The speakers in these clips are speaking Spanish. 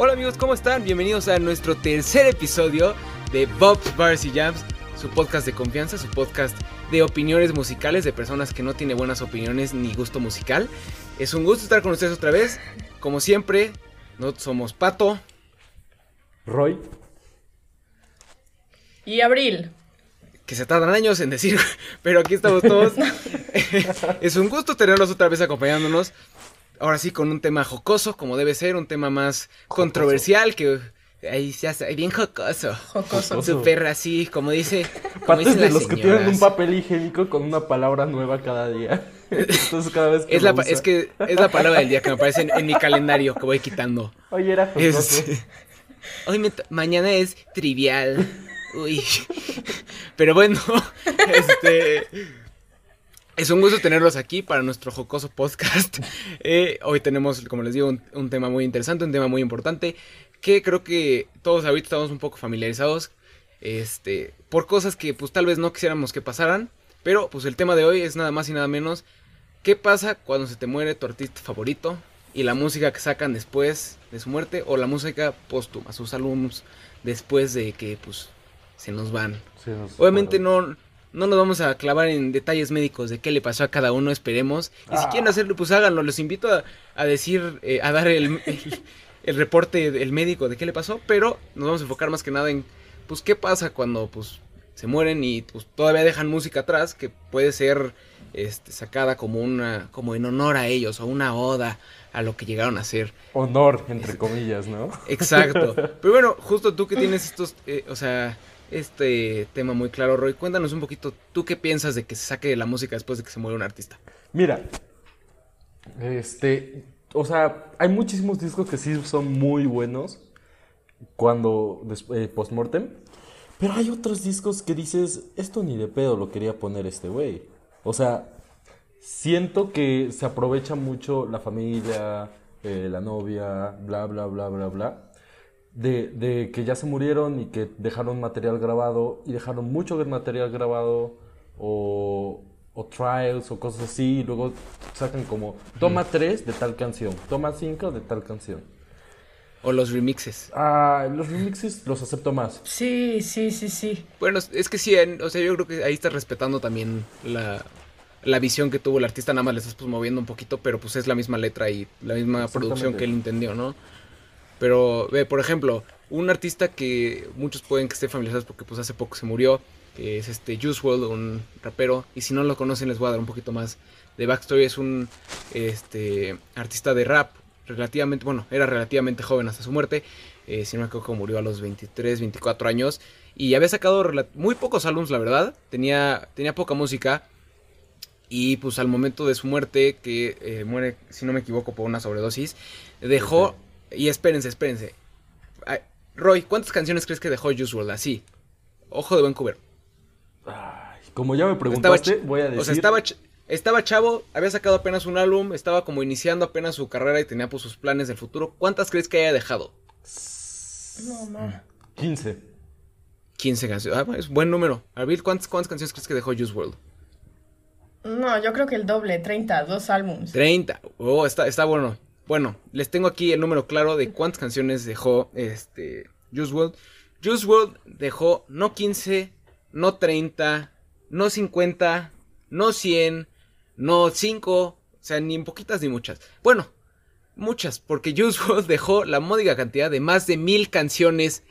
Hola amigos, ¿cómo están? Bienvenidos a nuestro tercer episodio de Bob's Bars y Jams, su podcast de confianza, su podcast de opiniones musicales de personas que no tienen buenas opiniones ni gusto musical. Es un gusto estar con ustedes otra vez. Como siempre, nosotros somos Pato. Roy. Y Abril. Que se tardan años en decir, pero aquí estamos todos. es un gusto tenerlos otra vez acompañándonos. Ahora sí, con un tema jocoso, como debe ser, un tema más controversial que Ahí ya está, bien jocoso. Jocoso. Súper así, como dice. Como Partes dicen de las los que tienen un papel higiénico con una palabra nueva cada día. Entonces cada vez que Es, la, usa- es que es la palabra del día que me aparece en, en mi calendario que voy quitando. Oye, era jocoso. Es- hoy me mañana es trivial. Uy. Pero bueno, este. Es un gusto tenerlos aquí para nuestro jocoso podcast. Eh, hoy tenemos, como les digo, un, un tema muy interesante, un tema muy importante. Que creo que todos ahorita estamos un poco familiarizados. Este. Por cosas que pues tal vez no quisiéramos que pasaran. Pero pues el tema de hoy es nada más y nada menos. ¿Qué pasa cuando se te muere tu artista favorito? Y la música que sacan después de su muerte. O la música póstuma, sus álbumes después de que pues se nos van. Sí, nos- Obviamente no, no nos vamos a clavar en detalles médicos de qué le pasó a cada uno, esperemos. Y si Ah. quieren hacerlo, pues háganlo. Los invito a, a decir, eh, a dar el, el, el reporte del médico de qué le pasó. Pero nos vamos a enfocar más que nada en, pues, qué pasa cuando, pues, se mueren y pues todavía dejan música atrás que puede ser este, sacada como una, como en honor a ellos o una oda a lo que llegaron a ser. Honor, entre comillas, ¿no? Exacto. Pero bueno, justo tú que tienes estos, eh, o sea, este tema muy claro, Roy, cuéntanos un poquito, ¿tú qué piensas de que se saque la música después de que se muere un artista? Mira, este, o sea, hay muchísimos discos que sí son muy buenos cuando, eh, post-mortem, pero hay otros discos que dices, esto ni de pedo lo quería poner este güey. O sea, siento que se aprovecha mucho la familia, eh, la novia, bla, bla, bla, bla, bla, de, de que ya se murieron y que dejaron material grabado y dejaron mucho del material grabado o, o trials o cosas así y luego sacan como toma 3 de tal canción, toma 5 de tal canción. O los remixes. Ah, los remixes los acepto más. Sí, sí, sí, sí. Bueno, es que sí, en- o sea, yo creo que ahí estás respetando también la, la visión que tuvo el artista, nada más le estás pues moviendo un poquito, pero pues es la misma letra y la misma producción que él entendió, ¿no? Pero, ve, por ejemplo, un artista que muchos pueden que estén familiarizados porque pues hace poco se murió, que es este Juice WRLD, un rapero, y si no lo conocen les voy a dar un poquito más de backstory, es un este artista de rap, relativamente, bueno, era relativamente joven hasta su muerte, eh, si no me equivoco murió a los 23, 24 años, y había sacado muy pocos álbumes, la verdad, tenía, tenía poca música, y pues al momento de su muerte, que eh, muere, si no me equivoco, por una sobredosis, dejó... Y espérense, espérense. Ay, Roy, ¿cuántas canciones crees que dejó Juice WRLD? Así. Ojo de Vancouver. Ay, como ya me preguntaste, voy a decir... o sea, estaba, ch- estaba chavo, había sacado apenas un álbum, estaba como iniciando apenas su carrera y tenía pues sus planes del futuro. ¿Cuántas crees que haya dejado? No, no. 15. 15 canciones. Ah, es buen número. Arbil, ¿cuántas, ¿cuántas canciones crees que dejó Juice WRLD? No, yo creo que el doble, 30, dos álbums. 30. Oh, está, está bueno. Bueno, les tengo aquí el número claro de cuántas canciones dejó este Juice WRLD. Juice dejó no 15, no 30, no 50, no 100, no 5, o sea, ni en poquitas ni muchas. Bueno, muchas, porque Juice dejó la módica cantidad de más de mil canciones,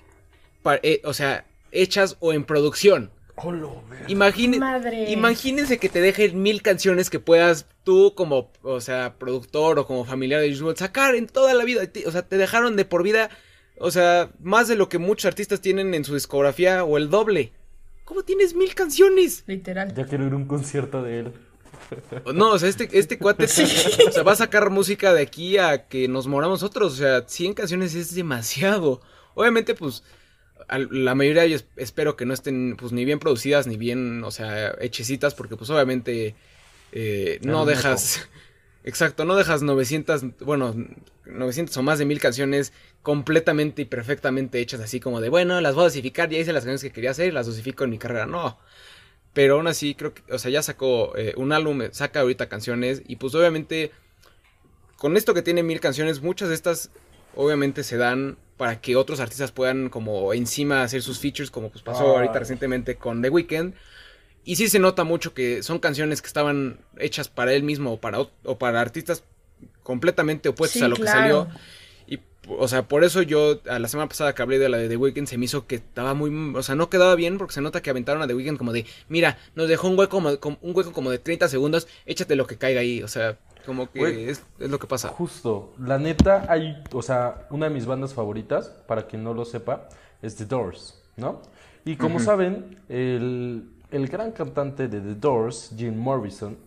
eh, o sea, hechas o en producción. Oh, Imagine- Madre. Imagínense que te dejen mil canciones que puedas tú como, o sea, productor o como familiar de Juice WRLD sacar en toda la vida. O sea, te dejaron de por vida, o sea, más de lo que muchos artistas tienen en su discografía o el doble. ¿Cómo tienes mil canciones? Literal. Ya quiero ir a un concierto de él. No, o sea, este, este cuate o sea, va a sacar música de aquí a que nos moramos otros. O sea, 100 canciones es demasiado. Obviamente, pues, la mayoría yo es- espero que no estén, pues, ni bien producidas, ni bien, o sea, hechecitas, porque, pues, obviamente, eh, no dejas... Exacto, no dejas 900, bueno, 900 o más de mil canciones completamente y perfectamente hechas así como de, bueno, las voy a dosificar, ya hice las canciones que quería hacer, las dosifico en mi carrera. No, pero aún así, creo que, o sea, ya sacó eh, un álbum, saca ahorita canciones. Y pues obviamente, con esto que tiene mil canciones, muchas de estas obviamente se dan para que otros artistas puedan como encima hacer sus features, como pues pasó Ah. ahorita recientemente con The Weeknd. Y sí se nota mucho que son canciones que estaban hechas para él mismo o para, o para artistas completamente opuestos Sí, a lo que salió. O sea, por eso yo, a la semana pasada que hablé de la de The Weeknd, se me hizo que estaba muy, o sea, no quedaba bien porque se nota que aventaron a The Weeknd como de, mira, nos dejó un hueco como, como- un hueco como de 30 segundos, échate lo que caiga ahí, o sea, como que Güey. es, es lo que pasa. Justo, la neta, hay, o sea, una de mis bandas favoritas, para quien no lo sepa, es The Doors, ¿no? Y como saben, el, el gran cantante de The Doors, Jim Morrison,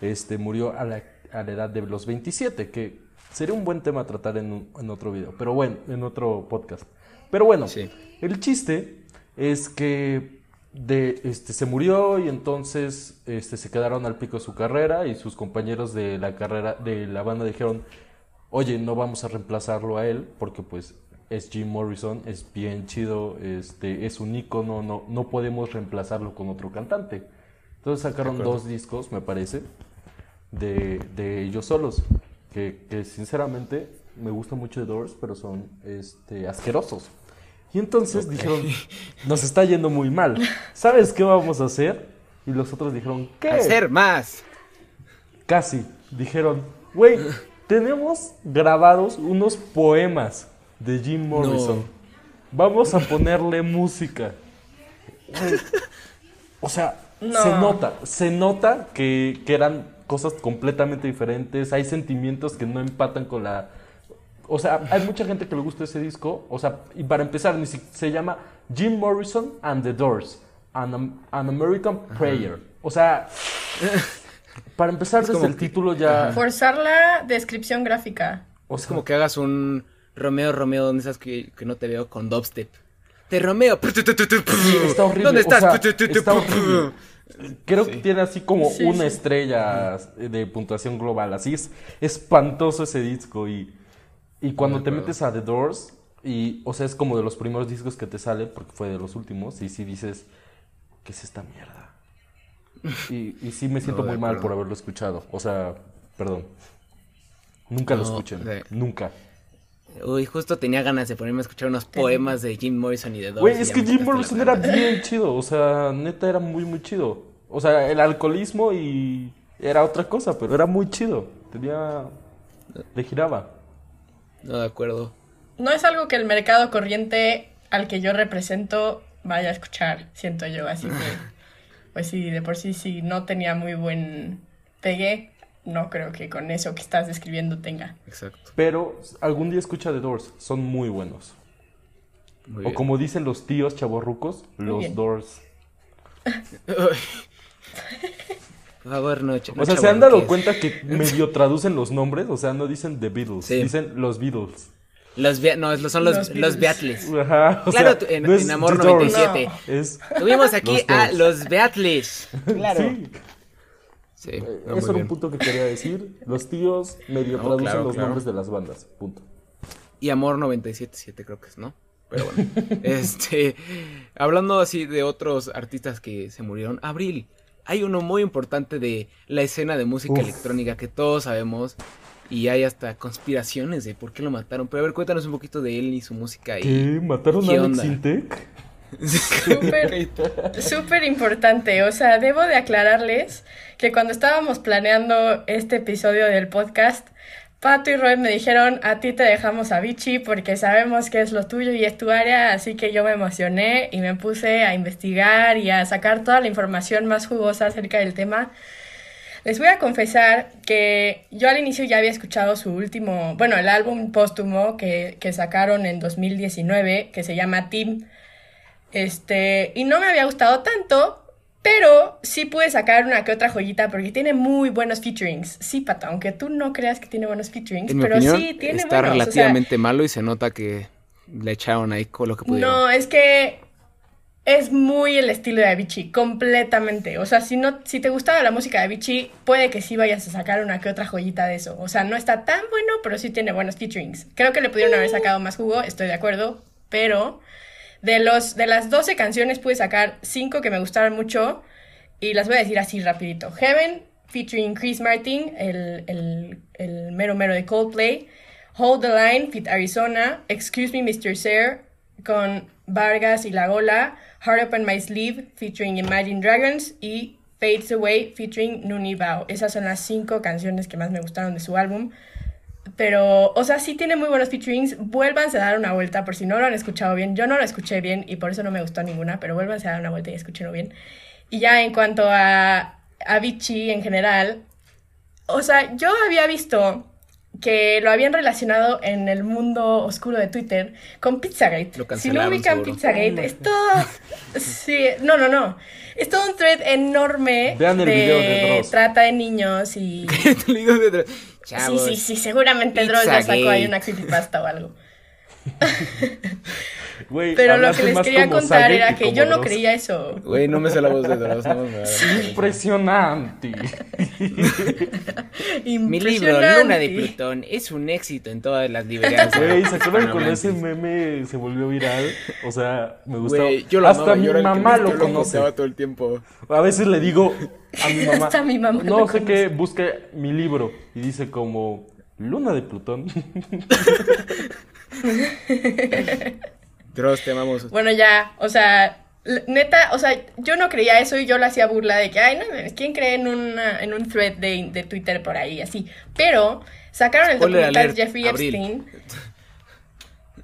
este, murió a la, a la edad de los 27, que sería un buen tema a tratar en, un- en otro video, pero bueno, en otro podcast. Pero bueno, Sí. el chiste es que de, este, se murió y entonces este, se quedaron al pico de su carrera y sus compañeros de la carrera de la banda dijeron, oye, no vamos a reemplazarlo a él porque pues es Jim Morrison, es bien chido, este, es un ícono, no, no podemos reemplazarlo con otro cantante. Entonces sacaron dos discos, me parece, de, de ellos solos, que, que sinceramente me gusta mucho de Doors, pero son este, asquerosos. Y entonces dijeron, nos está yendo muy mal. ¿Sabes qué vamos a hacer? Y los otros dijeron, ¿qué? Hacer más. Casi. Dijeron, güey, tenemos grabados unos poemas de Jim Morrison. Vamos a ponerle música. O sea, No. se nota, se nota que, que eran cosas completamente diferentes. Hay sentimientos que no empatan con la. O sea, hay mucha gente que le gusta ese disco. O sea, y para empezar, ni si- se llama Jim Morrison and the Doors, An, An American Prayer. O sea, para empezar desde como el que- título ya. Forzar la descripción gráfica. O Es sea, como que hagas un Romeo Romeo donde esas que, que no te veo con dubstep. Te Romeo. está horrible. ¿Dónde o estás? sea, está horrible. Creo que tiene así como Sí, una sí. estrella de puntuación global. Así es espantoso ese disco. Y, y cuando te metes a The Doors, y, o sea, es como de los primeros discos que te sale, porque fue de los últimos, y sí dices, ¿qué es esta mierda? Y, y sí me siento No, muy mal acuerdo. por haberlo escuchado. O sea, perdón. Nunca lo escuchen. de- Nunca. Uy, justo tenía ganas de ponerme a escuchar unos poemas de Jim Morrison y de Doors. Güey, es que Jim Morrison era bien chido, o sea, neta era muy, muy chido. O sea, el alcoholismo y era otra cosa, pero era muy chido. Tenía... Le giraba. No, de acuerdo. No es algo que el mercado corriente al que yo represento vaya a escuchar, siento yo. Así que, pues sí, de por sí, si no tenía muy buen pegue, no creo que con eso que estás describiendo tenga. Exacto. Pero algún día escucha The Doors, son muy buenos. Muy O bien. como dicen los tíos chavorrucos, los bien. Doors. Por favor, no, no O sea, ¿se han dado cuenta que medio traducen los nombres? O sea, no dicen The Beatles, Sí. dicen los Beatles. Los no, son los, Los los, Beatles. Ajá, o Claro, sea, en- no Amor The Doors, 97. Es... Tuvimos aquí Los a los Beatles. Claro. Sí, Sí, Eh, no, Eso era un punto que quería decir. Los tíos medio No, traducen claro, los claro. nombres de las bandas. Punto. Y Amor 97.7 creo que es, ¿no? Pero bueno. este, hablando así de otros artistas que se murieron, Abril. Hay uno muy importante de la escena de música Uf. electrónica que todos sabemos. Y hay hasta conspiraciones de por qué lo mataron. Pero a ver, cuéntanos un poquito de él y su música. Y... ¿Qué? ¿Mataron ¿Qué a Alex? Intec? Súper, súper importante. O sea, debo de aclararles que cuando estábamos planeando este episodio del podcast, Pato y Roy me dijeron, a ti te dejamos a Vichy porque sabemos que es lo tuyo y es tu área, así que yo me emocioné y me puse a investigar y a sacar toda la información más jugosa acerca del tema. Les voy a confesar que yo al inicio ya había escuchado su último, bueno, el álbum póstumo que, que sacaron en 2019, que se llama Team. Este, y no me había gustado tanto, pero sí pude sacar una que otra joyita porque tiene muy buenos featurings. Sí, Pata, aunque tú no creas que tiene buenos featurings, En mi pero opinión, sí tiene está buenos. o sea, relativamente malo y se nota que le echaron ahí con lo que pudieron. no, es que es muy el estilo de Avicii, completamente. O sea, si no, si te gustaba la música de Avicii, puede que sí vayas a sacar una que otra joyita de eso. O sea, no está tan bueno, pero sí tiene buenos featurings. Creo que le pudieron haber sacado más jugo, estoy de acuerdo, pero de los de las 12 canciones pude sacar 5 que me gustaron mucho y las voy a decir así rapidito. Heaven featuring Chris Martin, el, el, el mero mero de Coldplay. Hold the Line, Fit Arizona, Excuse Me Mr. Sir, con Vargas y La Gola, Heart Up on My Sleeve, featuring Imagine Dragons, y Fades Away, featuring Nuni Bao. Esas son las cinco canciones que más me gustaron de su álbum. Pero, o sea, sí tiene muy buenos featurings. Vuélvanse a dar una vuelta por si no lo han escuchado bien. Yo no lo escuché bien y por eso no me gustó ninguna, pero vuélvanse a dar una vuelta y escúchenlo bien. Y ya en cuanto a Avicii en general, o sea, yo había visto que lo habían relacionado en el mundo oscuro de Twitter con Pizzagate. Lo si no ubican seguro. Pizzagate, es todo... Sí, no, no, no. Es todo un thread enorme Vean el de, video de trata de niños y... Sí, sí, sí, seguramente Dross ya sacó ahí una creepypasta o algo. Güey, Pero lo que les quería contar era que yo no Dross. creía eso. Güey, no me sé la voz de Dross, no me Impresionante. Mi libro, Impresionante. Luna de Plutón, es un éxito en todas las librerías. Güey, ¿se acuerdan con ese meme se volvió viral? O sea, me gustaba. Güey, yo lo Hasta amaba, mi yo mamá lo yo conoce. todo el tiempo. A veces le digo a mi mamá. Hasta mi mamá No lo sé qué, busque mi libro. Y dice como Luna de Plutón. Dross, te amamos. Bueno, ya, o sea, neta, o sea, yo no creía eso y yo le hacía burla de que, ay, no, ¿quién cree en, una, en un thread de, de Twitter por ahí, así? Pero sacaron el documental alert, de Jeffrey abril. Epstein.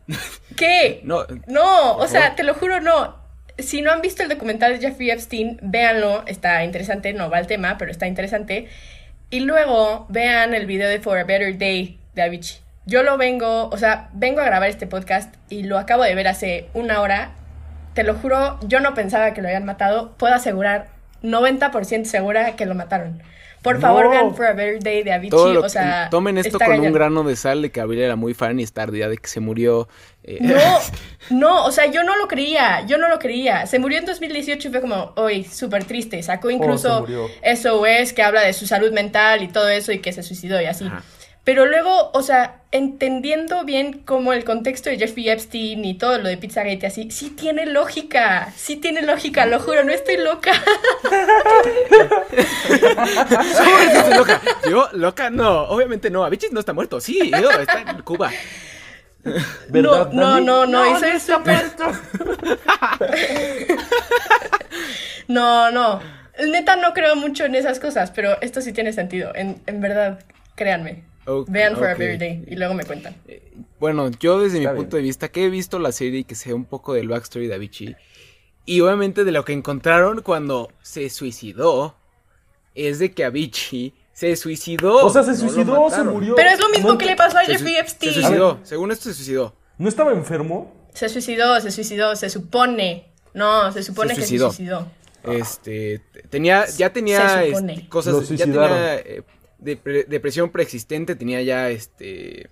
¿Qué? No, No, o sea, favor. te lo juro, no. Si no han visto el documental de Jeffrey Epstein, véanlo, está interesante, no va al tema, pero está interesante. Y luego vean el video de For a Better Day de Avicii. Yo lo vengo, o sea, vengo a grabar este podcast y lo acabo de ver hace una hora. Te lo juro, yo no pensaba que lo habían matado. Puedo asegurar, 90% segura que lo mataron. Por favor, No. vean For a Better Day de Avicii. o sea, tomen esto con cañón. un grano de sal de que Abril era muy fan y está ardida de que se murió. eh, No, no, o sea, yo no lo creía, yo no lo creía. Se murió en 2018 y fue como, hoy, súper triste. Sacó incluso Oh, se murió. SOS que habla de su salud mental y todo eso y que se suicidó y así. Ajá. Pero luego, o sea, entendiendo bien como el contexto de Jeffrey Epstein y todo lo de Pizzagate así, sí tiene lógica, sí tiene lógica, lo juro, no estoy loca. ¿Cómo que estás loca? Yo, loca, no. Obviamente no. Avicii no está muerto. Sí, no, está en Cuba. ¿Verdad, no, Dani? no, no, eso es súper... No, no. Neta no creo mucho en esas cosas, pero esto sí tiene sentido. En, en verdad, créanme. Vean For a ok. Better Day y luego me cuentan. Bueno, yo desde Está mi bien. punto de vista, que he visto la serie y que sé un poco del backstory de Avicii, y obviamente de lo que encontraron cuando se suicidó, es de que Avicii se suicidó. O sea, se no suicidó, se murió. Pero es lo mismo No que le pasó a Jeffrey su- se Epstein. suicidó. Según esto se suicidó. ¿No estaba enfermo? Se suicidó, se suicidó, se supone. No, se supone Se que se suicidó. Este, tenía, ya tenía este, cosas, ya suicidaron. tenía eh, depre- depresión preexistente, tenía ya este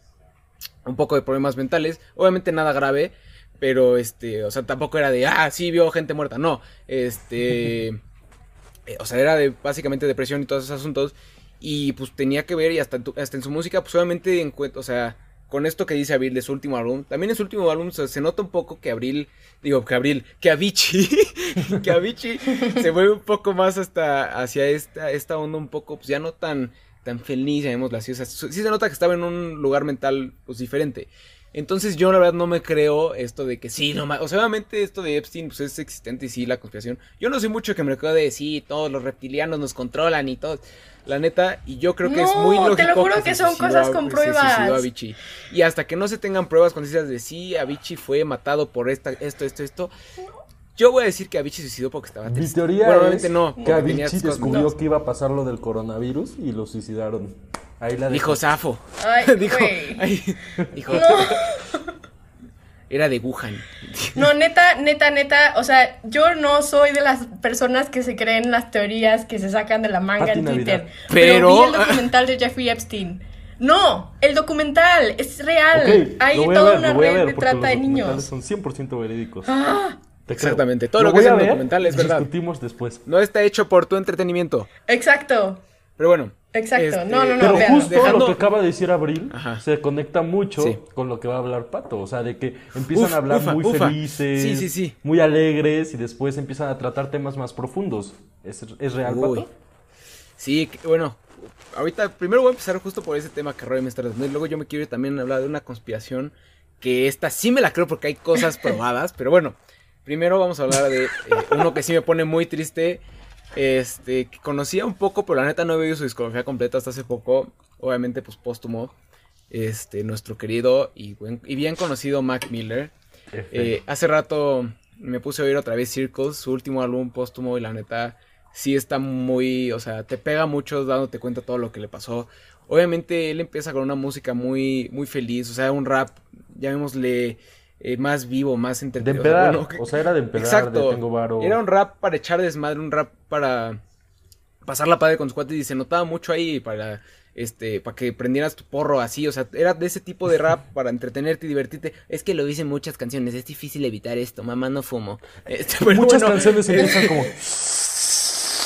un poco de problemas mentales, obviamente nada grave, pero este, o sea, tampoco era de, ah, sí, vio gente muerta, no, este, eh, o sea, era de básicamente depresión y todos esos asuntos, y pues tenía que ver, y hasta en, hasta en su música, pues obviamente, encuent- o sea, con esto que dice Abril de su último álbum, también en su último álbum o sea, se nota un poco que Abril, digo, que Abril, que Avicii, que Avicii se mueve un poco más hasta hacia esta, esta onda un poco, pues ya no tan, tan feliz, llamémosla así, o sea, sí se nota que estaba en un lugar mental, pues diferente. Entonces yo la verdad no me creo esto de que sí, no O sea, obviamente esto de Epstein pues es existente y sí, la conspiración. Yo no soy mucho que me creo de sí, todos los reptilianos nos controlan y todo. La neta, y yo creo que es muy te lo lógico juro que son cosas a- con pruebas. Y hasta que no se tengan pruebas concisas de sí, Avicii fue matado por esta, esto, esto, esto. Yo voy a decir que Avicii suicidó porque estaba Mi triste. teoría Bueno, es no. que Avicii cosas. descubrió que iba a pasar lo del coronavirus y lo suicidaron. Ahí la Dijo. Safo. Ay, dijo, ay, dijo, No. era de Wuhan. No, neta, neta, neta, o sea, yo no soy de las personas que se creen las teorías que se sacan de la manga Pati en Twitter. Pero... Pero- vi el documental de Jeffrey Epstein. No, el documental es real. Ok, Hay toda ver, una red ver de trata los de documentales niños. son 100% verídicos. Ah. Exactamente, todo lo que es en documental es verdad. discutimos después. No está hecho por tu entretenimiento. exacto, Pero bueno. exacto. este, No, no, no, Pero justo Dejando- lo que acaba de decir Abril Ajá. se conecta mucho Sí. con lo que va a hablar Pato. O sea, de que empiezan Uf, a hablar ufa, muy ufa. felices, Sí, sí, sí. muy alegres y después empiezan a tratar temas más profundos. ¿Es, es real, Uy. Pato? Sí, que- bueno, ahorita primero voy a empezar justo por ese tema que Roy me está respondiendo. Luego yo me quiero también hablar de una conspiración que esta sí me la creo porque hay cosas probadas. pero bueno, primero vamos a hablar de eh, uno que sí me pone muy triste. Este, que conocía un poco, pero la neta no he visto su discografía completa hasta hace poco. Obviamente, pues póstumo. Este, nuestro querido y, y bien conocido Mac Miller. Eh, hace rato me puse a oír otra vez Circles, su último álbum póstumo, y la neta sí está muy, o sea, te pega mucho dándote cuenta todo lo que le pasó. Obviamente él empieza con una música muy, muy feliz, o sea, un rap, llamémosle eh, más vivo, más entretenido. De empedar, o, sea, era de empedar, exacto, Era un rap para echar desmadre, un rap para pasar la padre con sus cuates y se notaba mucho ahí para este, para que prendieras tu porro así, o sea, era de ese tipo de rap para entretenerte y divertirte. Es que lo dicen muchas canciones, es difícil evitar esto, mamá no fumo. Este, muchas canciones empiezan como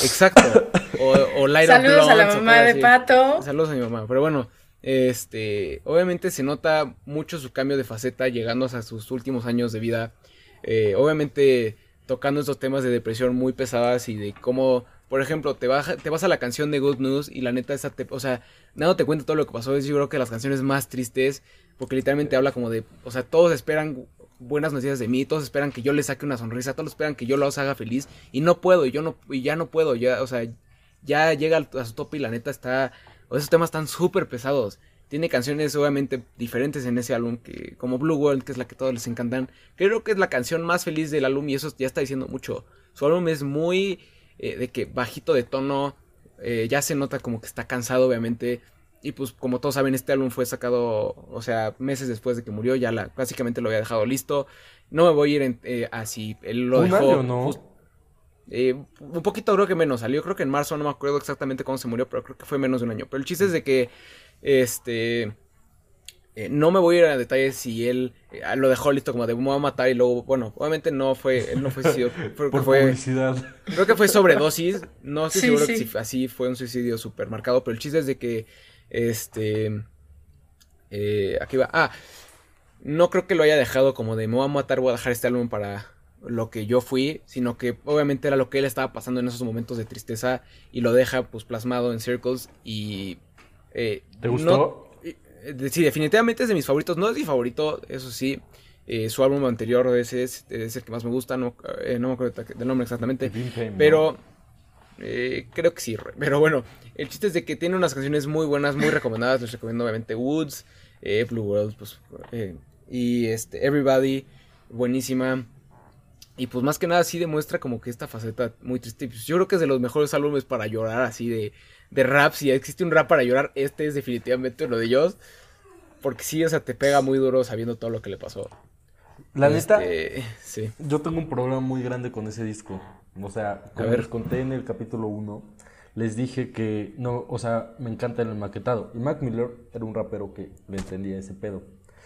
Exacto. O, o Saludos a la mamá de Pato. Saludos a mi mamá. Pero bueno, este, obviamente se nota mucho su cambio de faceta llegando a sus últimos años de vida. Eh, obviamente tocando esos temas de depresión muy pesadas y de cómo, por ejemplo, te, baja, te vas a la canción de Good News y la neta esa, o sea, nada te cuenta todo lo que pasó. Es yo creo que las canciones más tristes porque literalmente habla como de, o sea, todos esperan buenas noticias de mí, todos esperan que yo les saque una sonrisa, todos esperan que yo los haga feliz y no puedo, y yo no, y ya no puedo, ya, o sea, ya llega a su tope y la neta está, esos temas están súper pesados. Tiene canciones obviamente diferentes en ese álbum, que, como Blue World, que es la que todos les encantan. Creo que es la canción más feliz del álbum y eso ya está diciendo mucho. Su álbum es muy eh, de que bajito de tono, eh, ya se nota como que está cansado obviamente. Y pues como todos saben, este álbum fue sacado, o sea, meses después de que murió, ya la, básicamente lo había dejado listo. No me voy a ir en, eh, así, él lo ¿Un dejó... Año, no? Eh, un poquito creo que menos, salió creo que en marzo, no me acuerdo exactamente cuándo se murió, pero creo que fue menos de un año. Pero el chiste es de que, este... Eh, no me voy a ir a detalles si él lo dejó listo como de me voy a matar y luego, bueno, obviamente no fue, él no fue suicidio. Por fue, publicidad. Creo que fue sobredosis. No estoy seguro que si así fue un suicidio súper marcado, pero el chiste es de que este. Eh, aquí va. Ah, no creo que lo haya dejado como de me voy a matar, voy a dejar este álbum para lo que yo fui, sino que obviamente era lo que él estaba pasando en esos momentos de tristeza y lo deja pues plasmado en Circles y... Eh, ¿Te gustó? Eh, sí, definitivamente es de mis favoritos, no es mi favorito, eso sí, su álbum anterior ese es, el que más me gusta, no, no me acuerdo del nombre exactamente, pero... Eh, creo que sí, pero bueno, el chiste es de que tiene unas canciones muy buenas, muy recomendadas. Les recomiendo obviamente Woods, eh, Blue World, pues, eh, y este, Everybody, buenísima. Y pues más que nada sí demuestra como que esta faceta muy triste. Pues, yo creo que es de los mejores álbumes para llorar así de, de rap. Si existe un rap para llorar, este es definitivamente uno de ellos. Porque sí, o sea, te pega muy duro sabiendo todo lo que le pasó. La neta, este, sí. yo tengo un problema muy grande con ese disco. O sea, como les conté en el capítulo 1, les dije que no, o sea, me encanta el maquetado. Y Mac Miller era un rapero que le entendía ese pedo.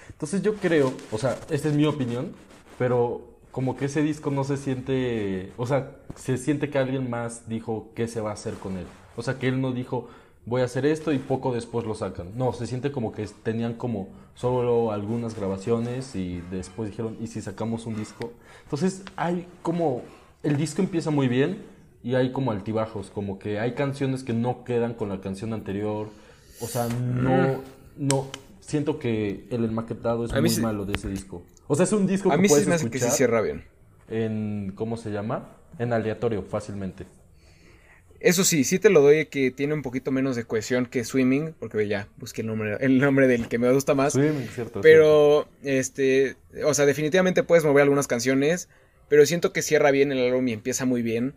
Entonces yo creo, o sea, esta es mi opinión, pero como que ese disco no se siente, o sea, se siente que alguien más dijo qué se va a hacer con él. O sea, que él no dijo, voy a hacer esto y poco después lo sacan. No, se siente como que tenían como solo algunas grabaciones y después dijeron, ¿y si sacamos un disco? Entonces hay como el disco empieza muy bien y hay como altibajos, como que hay canciones que no quedan con la canción anterior. O sea, no, mm. no, siento que el maquetado es muy malo de ese disco. O sea, es un disco que mí puedes sí escuchar que se cierra bien. En, ¿cómo se llama? En aleatorio, fácilmente. Eso sí, sí te lo doy que tiene un poquito menos de cohesión que Swimming, porque ya busqué el nombre, el nombre del que me gusta más. Swimming, cierto. Pero, este, o sea, definitivamente puedes mover algunas canciones, pero siento que cierra bien el álbum y empieza muy bien.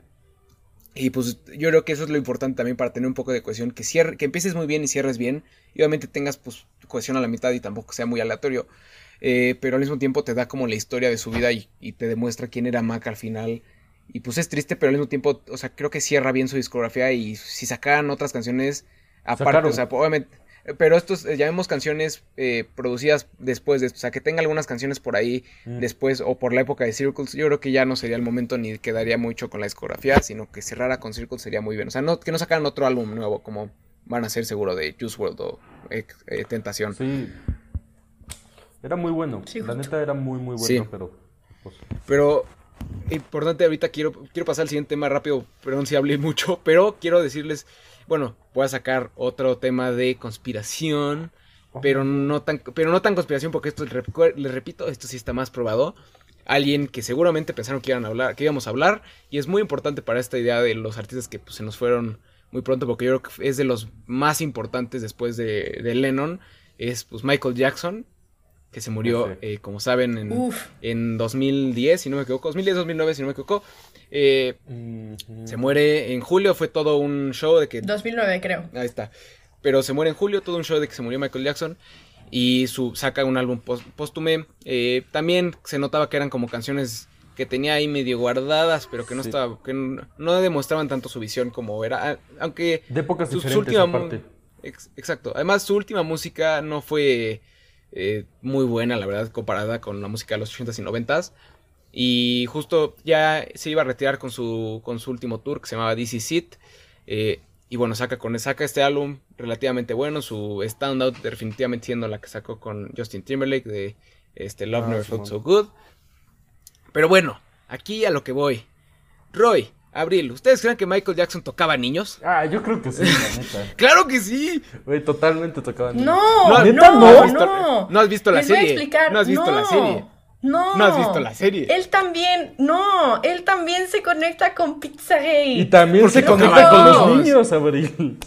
Y pues yo creo que eso es lo importante también para tener un poco de cohesión, que, cierre, que empieces muy bien y cierres bien. Y obviamente tengas pues cohesión a la mitad y tampoco sea muy aleatorio. Eh, pero al mismo tiempo te da como la historia de su vida y, te demuestra quién era Mac al final. Y pues es triste, pero al mismo tiempo, o sea, creo que cierra bien su discografía y si sacaran otras canciones aparte, o sea, obviamente pero estos, eh, llamemos canciones eh, producidas después de esto. O sea, que tenga algunas canciones por ahí mm. después o por la época de Circles. Yo creo que ya no sería el momento ni quedaría mucho con la discografía, sino que cerrara con Circles sería muy bien. O sea, no, que no sacaran otro álbum nuevo como van a ser seguro de Juice World o eh, Tentación. Sí. Era muy bueno. la neta era muy, muy bueno, pero... Pues, pero importante ahorita quiero, quiero pasar al siguiente tema rápido, perdón si hablé mucho, pero quiero decirles, bueno, voy a sacar otro tema de conspiración, pero no tan, pero no tan conspiración porque esto, les repito, esto sí está más probado. Alguien que seguramente pensaron que, iban a hablar, que íbamos a hablar y es muy importante para esta idea de los artistas que pues, se nos fueron muy pronto porque yo creo que es de los más importantes después de, de Lennon, es pues Michael Jackson que se murió, eh, como saben, en, en, 2010, si no me equivoco, 2010, 2009, si no me equivoco. Eh, se muere en julio, fue todo un show de que... 2009 creo. Ahí está. Pero se muere en julio, todo un show de que se murió Michael Jackson. Y su, saca un álbum póstume. Eh, también se notaba que eran como canciones que tenía ahí medio guardadas, pero que no estaba, que no, demostraban tanto su visión como era, aunque de épocas diferentes aparte. exacto. Además su última música no fue eh, muy buena, la verdad, comparada con la música de los 80s y 90s. Y justo ya se iba a retirar con su, con su último tour que se llamaba DC Sit. Eh, y bueno, saca, con, saca este álbum relativamente bueno. Su standout definitivamente siendo la que sacó con Justin Timberlake de este, Love ah, Never Felt So Good. Pero bueno, aquí a lo que voy. Roy, Abril, ¿ustedes creen que Michael Jackson tocaba niños? Ah, yo creo que sí, la neta. ¡Claro que sí! Güey, totalmente tocaba niños. No, no, no, no. No has visto la serie. Voy a explicar. No has visto la serie. No. No has visto la serie. Él también, no, él también se conecta con Pizzagate. Y también se conecta con los niños, Abril.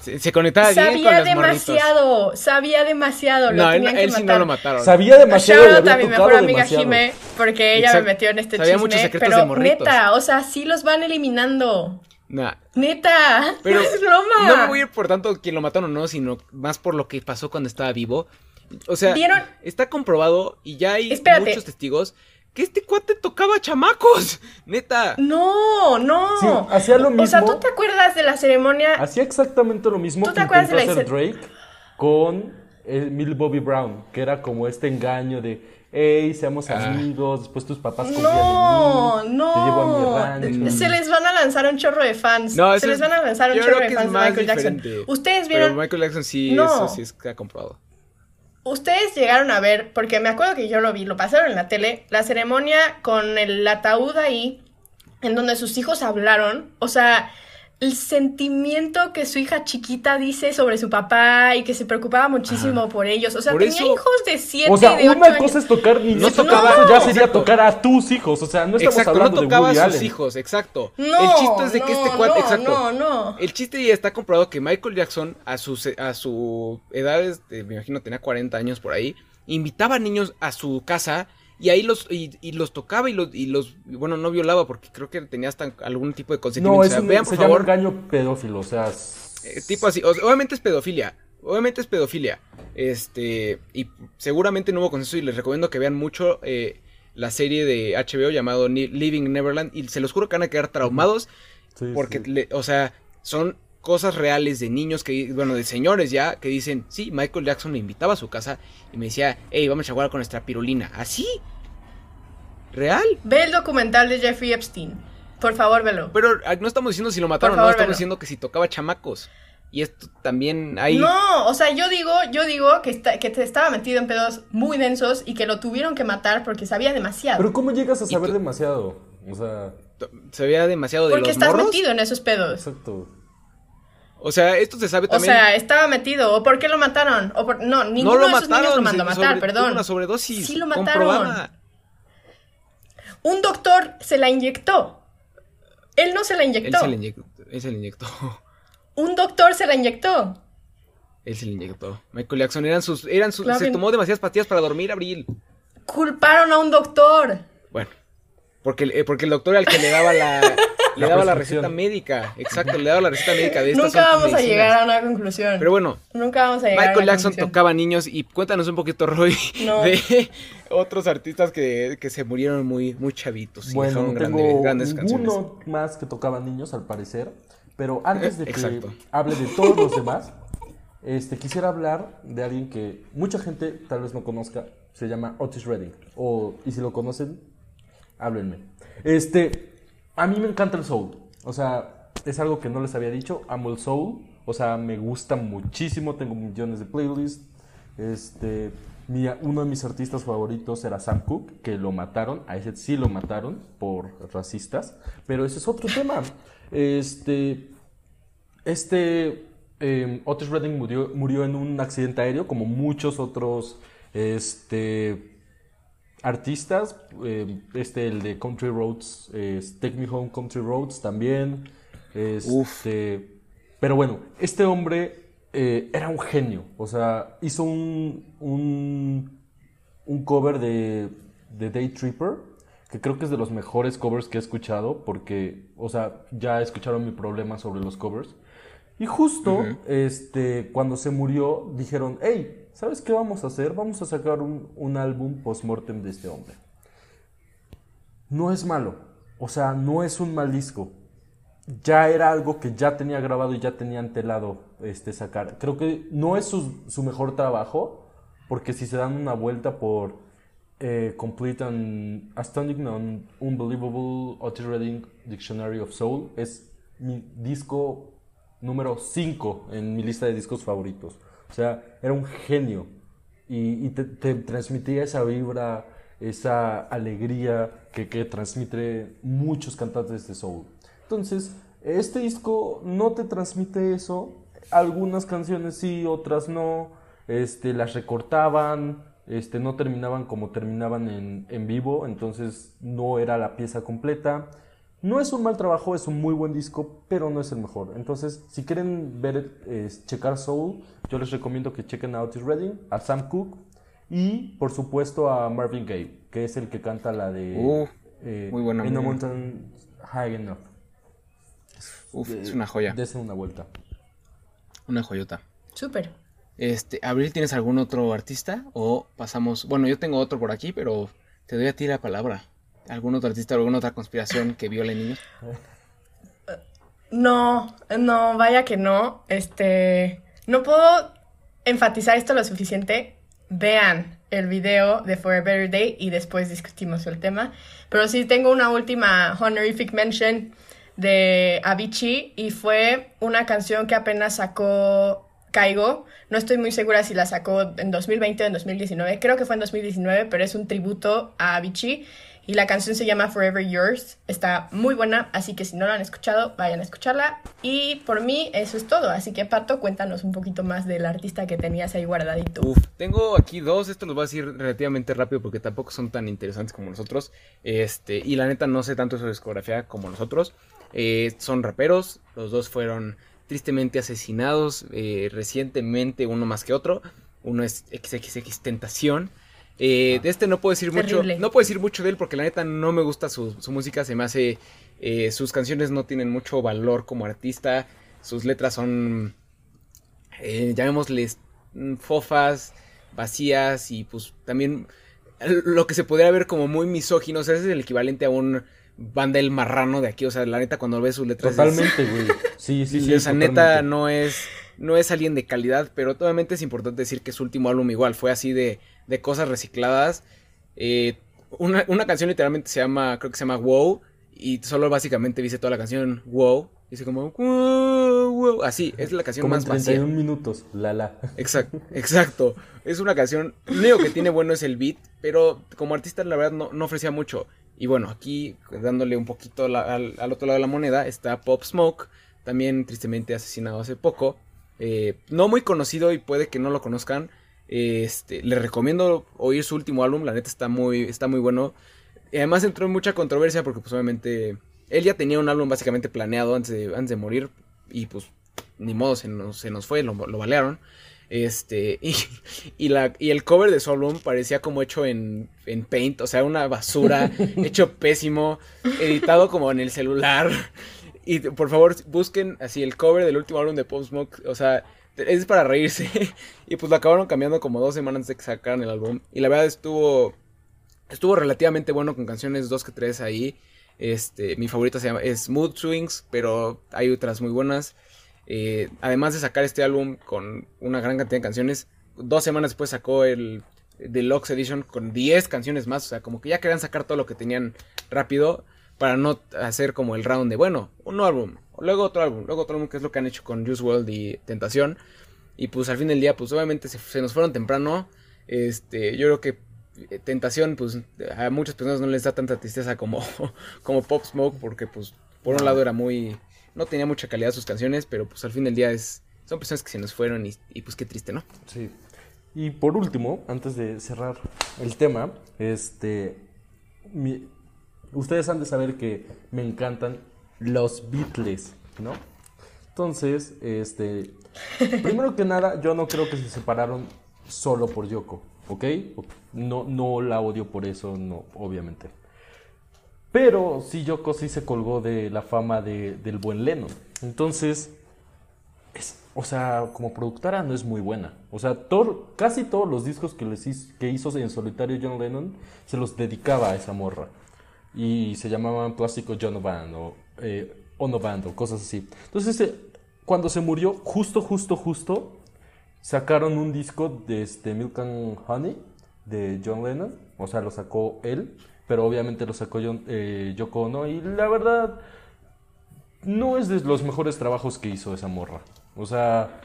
Se, conectaba sabía bien con demasiado, sabía demasiado. No, él, él sí no lo mataron. Sabía demasiado. Shout a mi mejor amiga Jime, porque ella me metió en este sabía chisme. Muchos secretos pero de neta, o sea, sí los van eliminando. Nah. Neta, pero no es broma. No me voy a ir por tanto quién lo mataron o no, sino más por lo que pasó cuando estaba vivo. O sea, está comprobado y ya hay muchos testigos que este cuate tocaba chamacos, neta. No, no. hacía lo mismo. O sea, ¿tú te acuerdas de la ceremonia? Hacía exactamente lo mismo ¿Tú te acuerdas de la hacer Drake con el Bobby Brown, que era como este engaño de, hey, seamos ah. amigos, después tus papás confían no, en mí, no. te llevo a mi rancho. Se les van a lanzar un chorro de fans. No, se les van a lanzar un chorro de fans de Michael Jackson. Ustedes vieron. Pero Michael Jackson sí, eso sí es que ha comprobado. Ustedes llegaron a ver, porque me acuerdo que yo lo vi, lo pasaron en la tele, la ceremonia con el ataúd ahí, en donde sus hijos hablaron. O sea, el sentimiento que su hija chiquita dice sobre su papá y que se preocupaba muchísimo por ellos. O sea, tenía hijos de 7, O sea, una cosa es tocar niños, no tocaba, ya sería tocar a tus hijos. O sea, no estamos exacto, hablando no tocaba a sus hijos, exacto. No, el chiste es de que este cuate, exacto. No, no. El chiste ya está comprobado que Michael Jackson a sus a su edad, me imagino tenía 40 años por ahí, invitaba a niños a su casa y ahí los, y, los tocaba y los, y los, bueno, no violaba porque creo que tenía hasta algún tipo de consentimiento. No, es un, vean, por se favor. llama engaño pedófilo, o sea... Eh, tipo así, obviamente es pedofilia, obviamente es pedofilia. Este, y seguramente no hubo consenso y les recomiendo que vean mucho eh, la serie de HBO llamado Living Neverland y se los juro que van a quedar traumados porque, o sea, son cosas reales de niños que, bueno, de señores ya, que dicen, sí, Michael Jackson me invitaba a su casa y me decía, hey, vamos a jugar con nuestra pirulina. ¿Así? ¿Real? Ve el documental de Jeffrey Epstein. Por favor, velo. Pero ah, no estamos diciendo si lo mataron, no estamos diciendo que si tocaba chamacos. Y esto también hay. No, o sea, yo digo, yo digo que, está, que estaba metido en pedos muy densos y que lo tuvieron que matar porque sabía demasiado. Pero ¿cómo llegas a saber demasiado? O sea. Sabía demasiado de porque estás metido en esos pedos. Exacto. O sea, esto se sabe también. O sea, estaba metido. ¿O por qué lo mataron? O por... No, ninguno no lo de esos niños lo mandó a matar, perdón. Una sobredosis. Sí lo mataron. Un doctor se la inyectó. Él no se la inyectó. Él se la inyectó. Él se la inyectó. Un doctor se la inyectó. Él se la inyectó. Michael Jackson eran sus, eran sus, se tomó demasiadas pastillas para dormir, Abril. Culparon a un doctor. Bueno, porque, eh, porque el doctor era el que le daba la, le daba la receta médica. Exacto, le daba la receta médica de estas Nunca vamos a llegar a una conclusión. Pero bueno, nunca vamos a llegar Michael Jackson tocaba niños y cuéntanos un poquito, Roy, de otros artistas que, que, se murieron muy, muy chavitos. Bueno, y tengo grandes, uno más que tocaba niños, al parecer. Pero antes de que hable de todos los demás, este, quisiera hablar de alguien que mucha gente tal vez no conozca. Se llama Otis Redding. O, y si lo conocen, háblenme. Este, a mí me encanta el soul. O sea, es algo que no les había dicho. Amo el soul. O sea, me gusta muchísimo. Tengo millones de playlists. Este, uno de mis artistas favoritos era Sam Cooke, que lo mataron, a ese sí lo mataron por racistas, pero ese es otro tema. Este, este eh, Otis Redding murió, murió en un accidente aéreo, como muchos otros este, artistas. eh, este, el de Country Roads, eh, Take Me Home Country Roads también. Este, pero bueno, este hombre eh, era un genio. O sea, hizo un, un, un cover de, de Day Tripper, que creo que es de los mejores covers que he escuchado, porque, o sea, ya escucharon mi problema sobre los covers. Y justo, este, cuando se murió, dijeron, hey, ¿sabes qué vamos a hacer? Vamos a sacar un, un álbum post-mortem de este hombre. No es malo, o sea, no es un mal disco. Ya era algo que ya tenía grabado y ya tenía antelado este, sacar. Creo que no es su, su mejor trabajo, porque si se dan una vuelta por eh, Complete and Astounding and Unbelievable Otis Redding Dictionary of Soul, es mi disco número 5 en mi lista de discos favoritos. O sea, era un genio y, y te, te transmitía esa vibra, esa alegría que, que transmite muchos cantantes de soul. Entonces, este disco no te transmite eso. Algunas canciones sí, otras no. Este, las recortaban, este, no terminaban como terminaban en, en vivo, entonces no era la pieza completa. No es un mal trabajo, es un muy buen disco, pero no es el mejor. Entonces, si quieren ver, eh, checar Soul, yo les recomiendo que chequen a Otis Redding, a Sam Cooke y, por supuesto, a Marvin Gaye, que es el que canta la de Uh, eh, muy buena, No muy Mountain High Enough. Uf, es una joya. Dese una vuelta. Una joyota. Súper. Este, Abril, ¿tienes algún otro artista? O pasamos. Bueno, yo tengo otro por aquí, pero te doy a ti la palabra. ¿Algún otro artista o alguna otra conspiración que viole niños? No, no, vaya que no. Este, no puedo enfatizar esto lo suficiente. Vean el video de For a Better Day y después discutimos el tema. Pero sí tengo una última honorific mention de Avicii y fue una canción que apenas sacó Caigo. No estoy muy segura si la sacó en 2020 o en 2019. Creo que fue en 2019, pero es un tributo a Avicii. Y la canción se llama Forever Yours. Está muy buena, así que si no la han escuchado, vayan a escucharla. Y por mí, eso es todo. Así que, Pato, cuéntanos un poquito más del artista que tenías ahí guardadito. Uf, tengo aquí dos, estos los voy a decir relativamente rápido porque tampoco son tan interesantes como nosotros. Este, y la neta no sé tanto de su discografía como nosotros. Eh, son raperos, los dos fueron tristemente asesinados eh, recientemente, uno más que otro. Uno es XXX Tentación. Eh, de este no puedo decir mucho. Terrible. No puedo decir mucho de él porque la neta no me gusta su, su música. Se me hace. eh, sus canciones no tienen mucho valor como artista. Sus letras son. eh, llamémosles mm, fofas, vacías y pues también lo que se podría ver como muy misógino. O sea, ese es el equivalente a un banda el marrano de aquí. O sea, la neta, cuando ves sus letras. Totalmente, güey. Sí, sí, sí. o sea, neta no es no es alguien de calidad, pero obviamente es importante decir que su último álbum igual fue así de, de cosas recicladas. Eh, una, una canción literalmente se llama, creo que se llama Wow, y solo básicamente dice toda la canción Wow, dice como wow, wow, así, es la canción Como más vacía. 31 minutos, la la. Exacto, exacto. Es una canción, lo único que tiene bueno es el beat, pero como artista la verdad no, no ofrecía mucho. Y bueno, aquí dándole un poquito la- al, al otro lado de la moneda está Pop Smoke, también tristemente asesinado hace poco. Eh, no muy conocido y puede que no lo conozcan. Este, les recomiendo oír su último álbum, la neta está muy, está muy bueno. Y además entró en mucha controversia porque pues obviamente él ya tenía un álbum básicamente planeado antes de, antes de morir y pues ni modo se nos, se nos fue, lo, lo balearon. Este, y, y, la, y el cover de su álbum parecía como hecho en, en Paint, o sea, una basura, hecho pésimo, editado como en el celular. Y por favor, busquen así el cover del último álbum de Pop Smoke, o sea, es para reírse. Y pues lo acabaron cambiando como dos semanas de que sacaran el álbum. Y la verdad estuvo, estuvo relativamente bueno con canciones dos que tres ahí. Este, mi favorita se llama, es Mood Swings, pero hay otras muy buenas. Eh, además de sacar este álbum con una gran cantidad de canciones, dos semanas después sacó el Deluxe Edition con 10 canciones más. O sea, como que ya querían sacar todo lo que tenían rápido para no hacer como el round de, bueno, un nuevo álbum, luego otro álbum, luego otro álbum, que es lo que han hecho con Juice WRLD y Tentación. Y pues al fin del día, pues obviamente se, se nos fueron temprano. Este, yo creo que eh, Tentación, pues a muchas personas no les da tanta tristeza como, como Pop Smoke, porque pues por un lado era muy, no tenía mucha calidad sus canciones, pero pues al fin del día es, son personas que se nos fueron y, y pues qué triste, ¿no? Sí. Y por último, antes de cerrar el tema, este, mi- ustedes han de saber que me encantan los Beatles, ¿no? Entonces, este, primero que nada, yo no creo que se separaron solo por Yoko, ¿ok? No, no la odio por eso, no, obviamente. Pero sí, Yoko sí se colgó de la fama de- del buen Lennon. Entonces, es- o sea, como productora no es muy buena. O sea, casi todos los discos que, les hizo, que hizo en solitario John Lennon se los dedicaba a esa morra. Y se llamaban Plástico John Band o eh, Ono Band o cosas así. Entonces, eh, cuando se murió, justo, justo, justo, sacaron un disco de este Milk and Honey de John Lennon. O sea, lo sacó él, pero obviamente lo sacó John, eh, Yoko Ono. Y la verdad, no es de los mejores trabajos que hizo esa morra. O sea,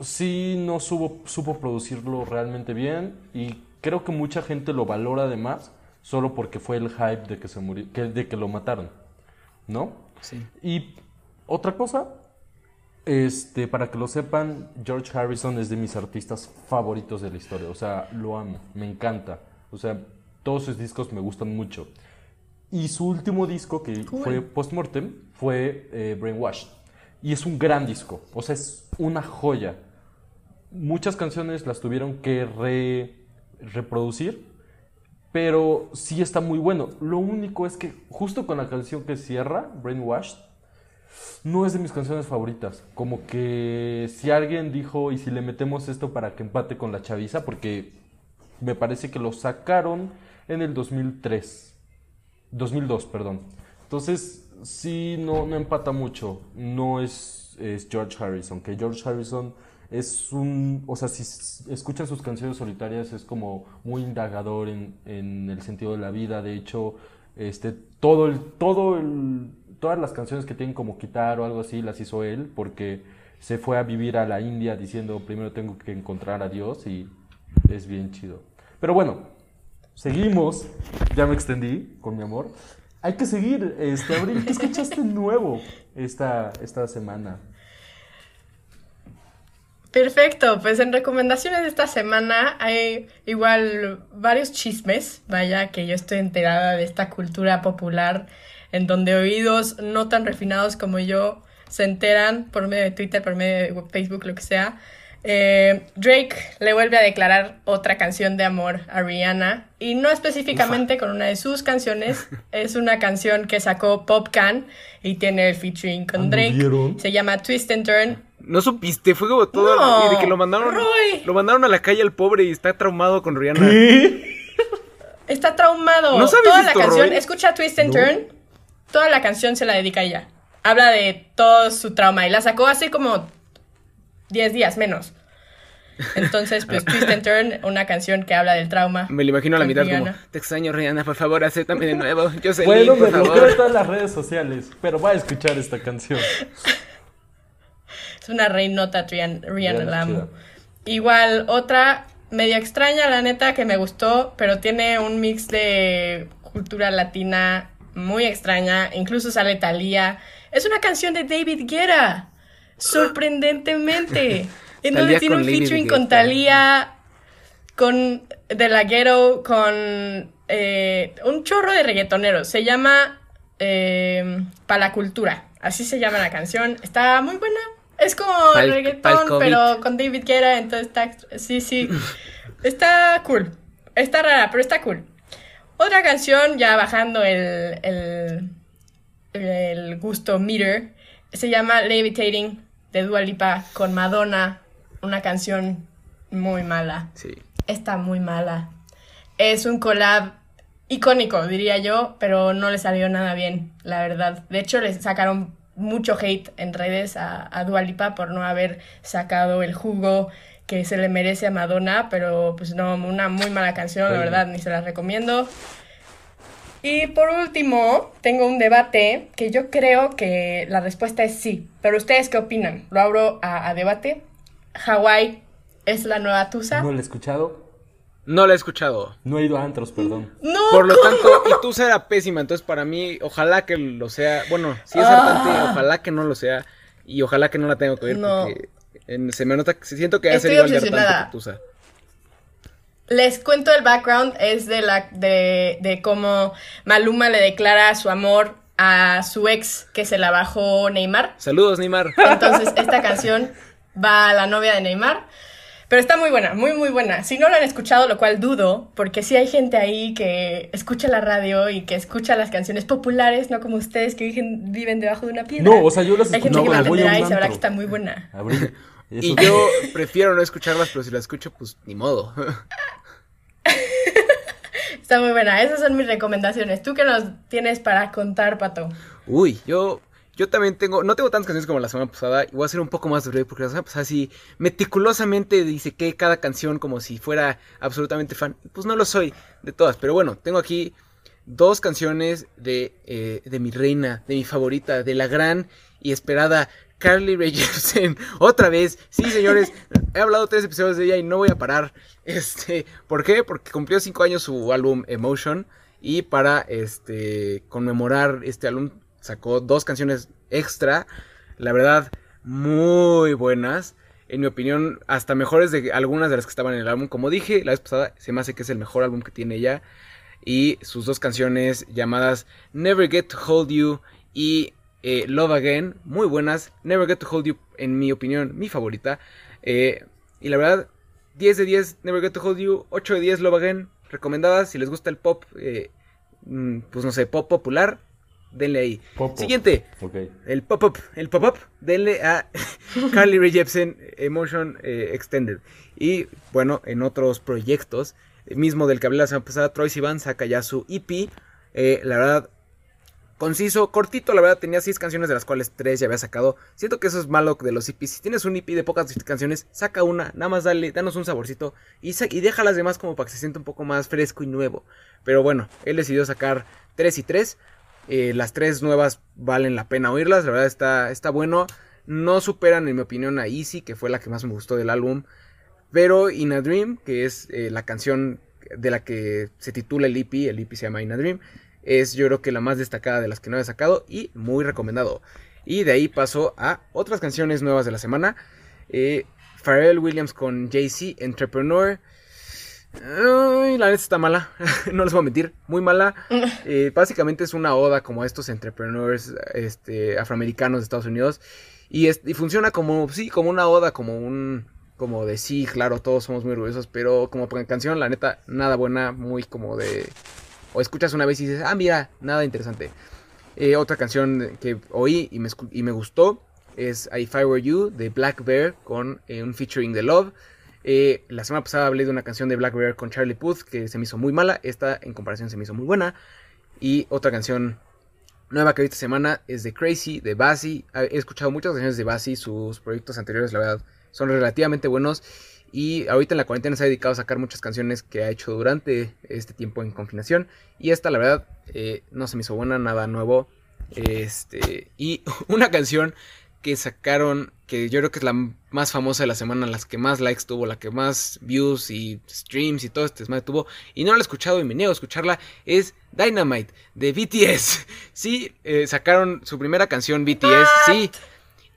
sí no supo, producirlo realmente bien y creo que mucha gente lo valora además solo porque fue el hype de que se murió, de que lo mataron, ¿no? Sí. Y otra cosa, este, para que lo sepan, George Harrison es de mis artistas favoritos de la historia. O sea, lo amo, me encanta. O sea, todos sus discos me gustan mucho. Y su último disco, que Cool. fue Postmortem, fue eh, Brainwashed. Y es un gran disco. O sea, es una joya. Muchas canciones las tuvieron que re- reproducir, pero sí está muy bueno. Lo único es que justo con la canción que cierra, Brainwashed, no es de mis canciones favoritas. Como que si alguien dijo, y si le metemos esto para que empate con la chaviza, porque me parece que lo sacaron en el 2003. 2002, perdón. Entonces, sí, no, no empata mucho. No es, es George Harrison, que George Harrison es un... O sea, si s- escuchan sus canciones solitarias es como muy indagador en, en el sentido de la vida. De hecho, este, todo el, todo el, todas las canciones que tienen como quitar o algo así las hizo él porque se fue a vivir a la India diciendo primero tengo que encontrar a Dios y es bien chido. Pero bueno, seguimos. Ya me extendí con mi amor. Hay que seguir, este, Abril, ¿qué escuchaste nuevo esta, esta semana? Perfecto, pues en recomendaciones de esta semana hay igual varios chismes, vaya que yo estoy enterada de esta cultura popular en donde oídos no tan refinados como yo se enteran por medio de Twitter, por medio de Facebook, lo que sea. Eh, Drake le vuelve a declarar otra canción de amor a Rihanna y no específicamente con una de sus canciones, es una canción que sacó Pop Can y tiene el featuring con Drake. Se llama Twist and Turn No supiste, fue como todo. No, y de que lo mandaron. Roy. Lo mandaron a la calle al pobre y está traumado con Rihanna. Está traumado. ¿No sabes Toda la canción, Roy? escucha Twist and No. Turn. Toda la canción se la dedica a ella. Habla de todo su trauma y la sacó hace como 10 días menos. Entonces, pues Twist and Turn, una canción que habla del trauma. Me lo imagino a la mitad como. Te extraño, Rihanna, por favor, acéptame de nuevo. Yo soy Bueno, me de todas las redes sociales, pero voy a escuchar esta canción. Es una reinota Rihanna, Rihanna la amo. Igual, otra medio extraña, la neta, que me gustó, pero tiene un mix de cultura latina muy extraña. Incluso sale Thalía. Es una canción de David Guerra. Sorprendentemente. En donde tiene un featuring con Thalía, con De La Ghetto, con eh, un chorro de reggaetoneros. Se llama eh, Pa' la Cultura. Así se llama la canción. Está muy buena. Es como Pa'l- reggaetón, pero con David Guerra, entonces está... Sí, sí. Está cool. Está rara, pero está cool. Otra canción, ya bajando el, el, el gusto meter, se llama Levitating de Dua Lipa con Madonna. Una canción muy mala. Sí. Está muy mala. Es un collab icónico, diría yo, pero no le salió nada bien, la verdad. De hecho, le sacaron mucho hate en redes a, a Dua Lipa por no haber sacado el jugo que se le merece a Madonna, pero pues no, una muy mala canción, la verdad, ni se la recomiendo. Y por último, tengo un debate que yo creo que la respuesta es sí. Pero ustedes qué opinan? Lo abro a, a debate. Hawái es la nueva Tusa. No lo he escuchado. No la he escuchado. No he ido a antros, perdón. No, Por lo ¿cómo? tanto, y tú era pésima, entonces para mí, ojalá que lo sea. Bueno, si es Ah. hartante, ojalá que no lo sea. Y ojalá que no la tenga que oír No. porque en- se me nota, que siento que va a ser igual de hartante que Tusa. Les cuento el background, es de la de, de cómo Maluma le declara su amor a su ex que se la bajó Neymar. Saludos, Neymar. Entonces, esta canción va a la novia de Neymar. Pero está muy buena, muy, muy buena. Si no lo han escuchado, lo cual dudo, porque sí hay gente ahí que escucha la radio y que escucha las canciones populares, no como ustedes que viven, viven debajo de una piedra. No, o sea, yo las Hay gente escucho que voy a y sabrá que está muy buena. Abril. Y yo prefiero no escucharlas, pero si las escucho, pues ni modo. Está muy buena. Esas son mis recomendaciones. ¿Tú qué nos tienes para contar, Pato? Uy, yo, yo también tengo, no tengo tantas canciones como la semana pasada, y voy a ser un poco más breve porque la semana pasada sí meticulosamente dice que cada canción como si fuera absolutamente fan. Pues no lo soy de todas, pero bueno, tengo aquí dos canciones de, eh, de mi reina, de mi favorita, de la gran y esperada Carly Rae Jepsen. Otra vez, sí señores, he hablado tres episodios de ella y no voy a parar. Este, ¿por qué? Porque cumplió cinco años su álbum Emotion. Y para este conmemorar este álbum sacó dos canciones extra. La verdad, muy buenas. En mi opinión, hasta mejores de algunas de las que estaban en el álbum. Como dije la vez pasada, se me hace que es el mejor álbum que tiene ella. Y sus dos canciones llamadas Never Get to Hold You y eh, Love Again, muy buenas. Never Get to Hold You, en mi opinión, mi favorita. Eh, y la verdad, 10 de 10 Never Get to Hold You, 8 de 10 Love Again, recomendadas. Si les gusta el pop, eh, mm, pues no sé, pop popular, denle ahí. Pop, pop. Siguiente, el pop-up, el pop-up, denle a Carly Rae Jepsen Emotion eh, Extended. Y bueno, en otros proyectos, el mismo del que hablé la semana pasada, Troy Sivan saca ya su EP. eh, la verdad, conciso, cortito, la verdad, tenía seis canciones de las cuales tres ya había sacado. Siento que eso es malo de los EPs. Si tienes un EP de pocas canciones, saca una, nada más dale, danos un saborcito y, sa- y deja las demás como para que se sienta un poco más fresco y nuevo. Pero bueno, él decidió sacar tres y tres. Eh, las tres nuevas valen la pena oírlas, la verdad está, está bueno. No superan, en mi opinión, a Easy, que fue la que más me gustó del álbum. Pero In a Dream, que es eh, la canción de la que se titula el EP, el EP se llama In a Dream, es yo creo que la más destacada de las que no he sacado y muy recomendado. Y de ahí paso a otras canciones nuevas de la semana. Eh, Pharrell Williams con Jay-Z, Entrepreneur. Ay, la neta está mala, no les voy a mentir, muy mala. Eh, básicamente es una oda como a estos entrepreneurs este, afroamericanos de Estados Unidos. Y, es- y funciona como, sí, como una oda, como un, como de sí, claro, todos somos muy orgullosos, pero como canción, la neta, nada buena, muy como de... O escuchas una vez y dices, ah, mira, nada interesante. Eh, otra canción que oí y me, escu- y me gustó es If I Were You de Black Bear con eh, un featuring de Love. Eh, la semana pasada hablé de una canción de Black Bear con Charlie Puth que se me hizo muy mala. Esta en comparación se me hizo muy buena. Y otra canción nueva que vi esta semana es de Crazy, de Bassi. He escuchado muchas canciones de Bassi, sus proyectos anteriores, la verdad, son relativamente buenos. Y ahorita en la cuarentena se ha dedicado a sacar muchas canciones que ha hecho durante este tiempo en confinación. Y esta, la verdad, eh, no se me hizo buena, nada nuevo. Este, y una canción que sacaron, que yo creo que es la más famosa de la semana, las que más likes tuvo, la que más views y streams y todo este desmadre tuvo, y no la he escuchado y me niego a escucharla, es Dynamite de BTS. Sí, eh, sacaron su primera canción BTS, sí,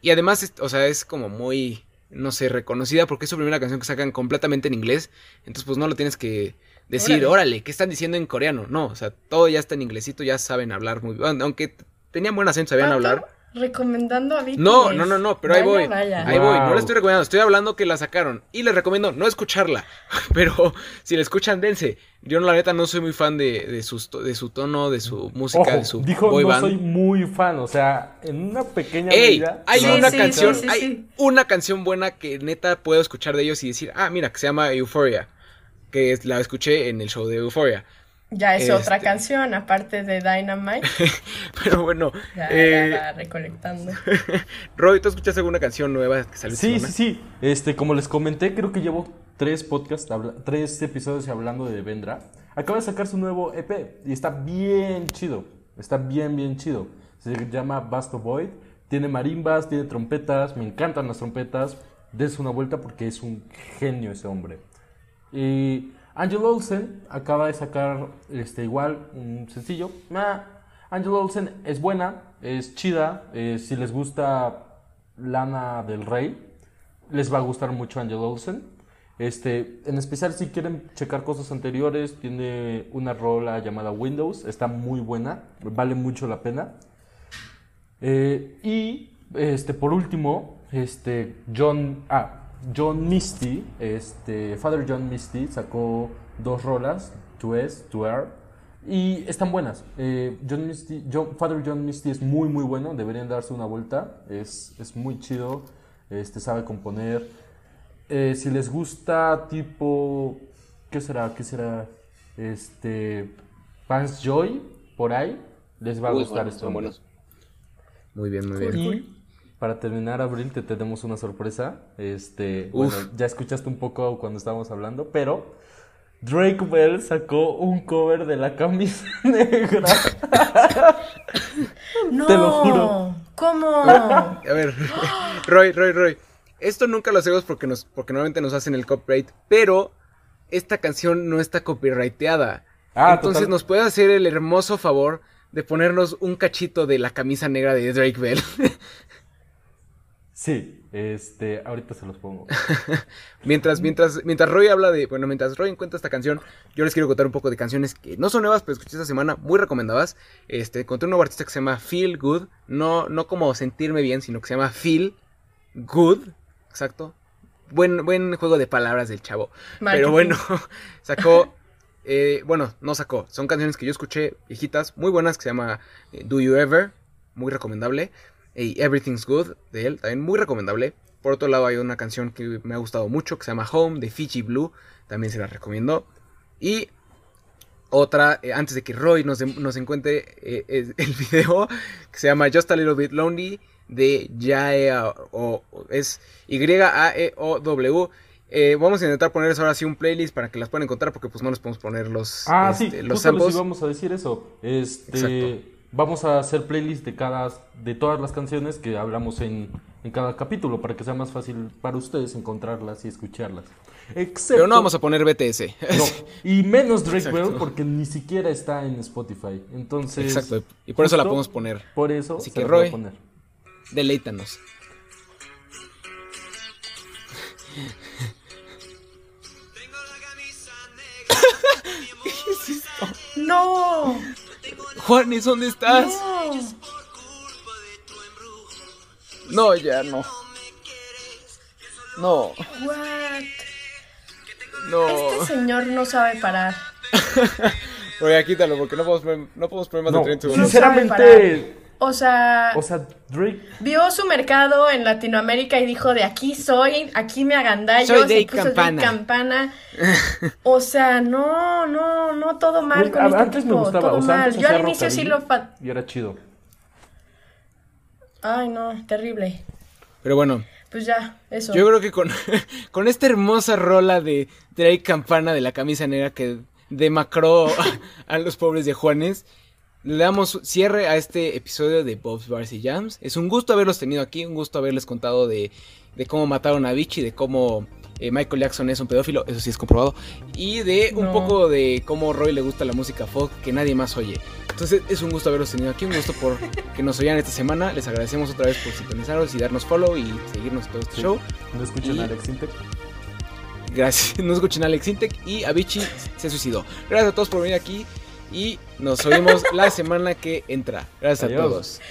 y además, o sea, es como muy, no sé, reconocida porque es su primera canción que sacan completamente en inglés, entonces pues no lo tienes que decir, Órale. órale, ¿qué están diciendo en coreano? No, o sea, todo ya está en inglesito, ya saben hablar muy bien, aunque tenían buen acento, sabían hablar. Recomendando a BTS. No, no, no, no, pero ahí voy. vaya. Ahí voy, no le estoy recomendando, estoy hablando que la sacaron. Y les recomiendo no escucharla. Pero si la escuchan, dense. Yo la neta no soy muy fan de, de, sus de su tono, de su música, Ojo, de su dijo boy no band. soy muy fan, o sea, en una pequeña ¡Ey! medida. Hay Sí, una sí, canción, sí, sí, hay sí. una canción buena que neta puedo escuchar de ellos y decir, ah, mira, que se llama Euphoria. Que es- la escuché en el show de Euphoria. Ya es otra Este. canción, aparte de Dynamite. Pero bueno, Ya, eh, ya recolectando. Roy, ¿tú escuchaste alguna canción nueva que salió Sí, sí, sí. Este, como les comenté, creo que llevo tres podcasts, tres episodios hablando de Vendra. Acaba de sacar su nuevo EP y está bien chido. Está bien, bien chido. Se llama Basto Void. Tiene marimbas, tiene trompetas. Me encantan las trompetas. Des una vuelta porque es un genio ese hombre. Y Angel Olsen acaba de sacar este, igual un sencillo. Ah, Angel Olsen es buena, es chida. eh, si les gusta Lana del Rey, les va a gustar mucho Angel Olsen. Este, en especial si quieren checar cosas anteriores, tiene una rola llamada Windows, está muy buena, vale mucho la pena. Eh, y este, por último, este, John, ah, John Misty, este, Father John Misty sacó dos rolas, To S, To R, y están buenas. Eh, John Misty, John- Father John Misty es muy muy bueno, deberían darse una vuelta, es, es muy chido, este, sabe componer. Eh, si les gusta tipo, ¿qué será? ¿Qué será? Este, Vance Joy, por ahí, les va a Uy, gustar bueno, buenos. Muy bien, muy Cool. bien. Y para terminar, Abril, te tenemos una sorpresa. Este, Uf. bueno, ya escuchaste un poco cuando estábamos hablando, pero Drake Bell sacó un cover de la camisa negra. No, Te lo juro. ¿Cómo? A ver, Roy, Roy, Roy. Esto nunca lo hacemos porque, nos, porque normalmente nos hacen el copyright, pero esta canción no está copyrighteada. Ah, Entonces total. nos puede hacer el hermoso favor de ponernos un cachito de la camisa negra de Drake Bell. Sí, este, ahorita se los pongo. mientras, mientras, mientras Roy habla de, bueno, mientras Roy encuentra esta canción, yo les quiero contar un poco de canciones que no son nuevas, pero escuché esta semana, muy recomendadas. Este, encontré un nuevo artista que se llama Feel Good, no, no como sentirme bien, sino que se llama Feel Good, exacto. Buen, buen juego de palabras del chavo. Marketing. Pero bueno, sacó, eh, bueno, no sacó, son canciones que yo escuché viejitas, muy buenas, que se llama eh, Do You Ever, muy recomendable. Y Everything's Good, de él, también muy recomendable. Por otro lado hay una canción que me ha gustado mucho, que se llama Home, de Fiji Blue, también se la recomiendo. Y otra, eh, antes de que Roy nos, nos encuentre eh, el video, que se llama Just a Little Bit Lonely, de Yae, o, es Y-A-E-O-W. Eh, vamos a intentar ponerles ahora sí un playlist para que las puedan encontrar, porque pues no les podemos poner los, Ah, este, sí, los justo les samples. íbamos a decir eso. Este, Exacto. Vamos a hacer playlist de cada, de todas las canciones que hablamos en, en cada capítulo para que sea más fácil para ustedes encontrarlas y escucharlas. Excepto, Pero no vamos a poner BTS. no, y menos Drake Exacto. Bell porque ni siquiera está en Spotify. Entonces, Exacto, y por eso la podemos poner. Por eso Así se que, las voy a Roy. poner. Deleítanos. No. Juanes, ¿dónde estás? No. No, ya no. No, What? no. Este señor no sabe parar. Oye, quítalo porque no podemos, poner- no podemos poner más No, de 30 No segundos. sinceramente, O sea, o sea, Drake vio su mercado en Latinoamérica y dijo, de aquí soy, aquí me agandallo, Soy Drake Campana. Campana. O sea, no, no, no, todo mal con a- este antes me tipo, gustaba, todo o sea, mal. Yo al inicio sí lo... fa- y era chido. Ay, no, terrible. Pero bueno, Pues ya, eso. yo creo que con, con esta hermosa rola de Drake Campana de la camisa negra que demacró a, a los pobres de Juanes, le damos cierre a este episodio de Bob's Bars y Jams. Es un gusto haberlos tenido aquí, un gusto haberles contado de, de cómo mataron a Vichy, de cómo eh, Michael Jackson es un pedófilo, eso sí es comprobado, y de un No. poco de cómo Roy le gusta la música folk que nadie más oye. Entonces es un gusto haberlos tenido aquí, un gusto por que nos oigan esta semana. Les agradecemos otra vez por sintonizarnos y darnos follow y seguirnos en todo este Sí. show. No escuchan Y- a Alex Intec. Gracias. No escuchen a Alex Intec y Avicii se suicidó. Gracias a todos por venir aquí y nos oímos la semana que entra. Gracias Adiós. a todos.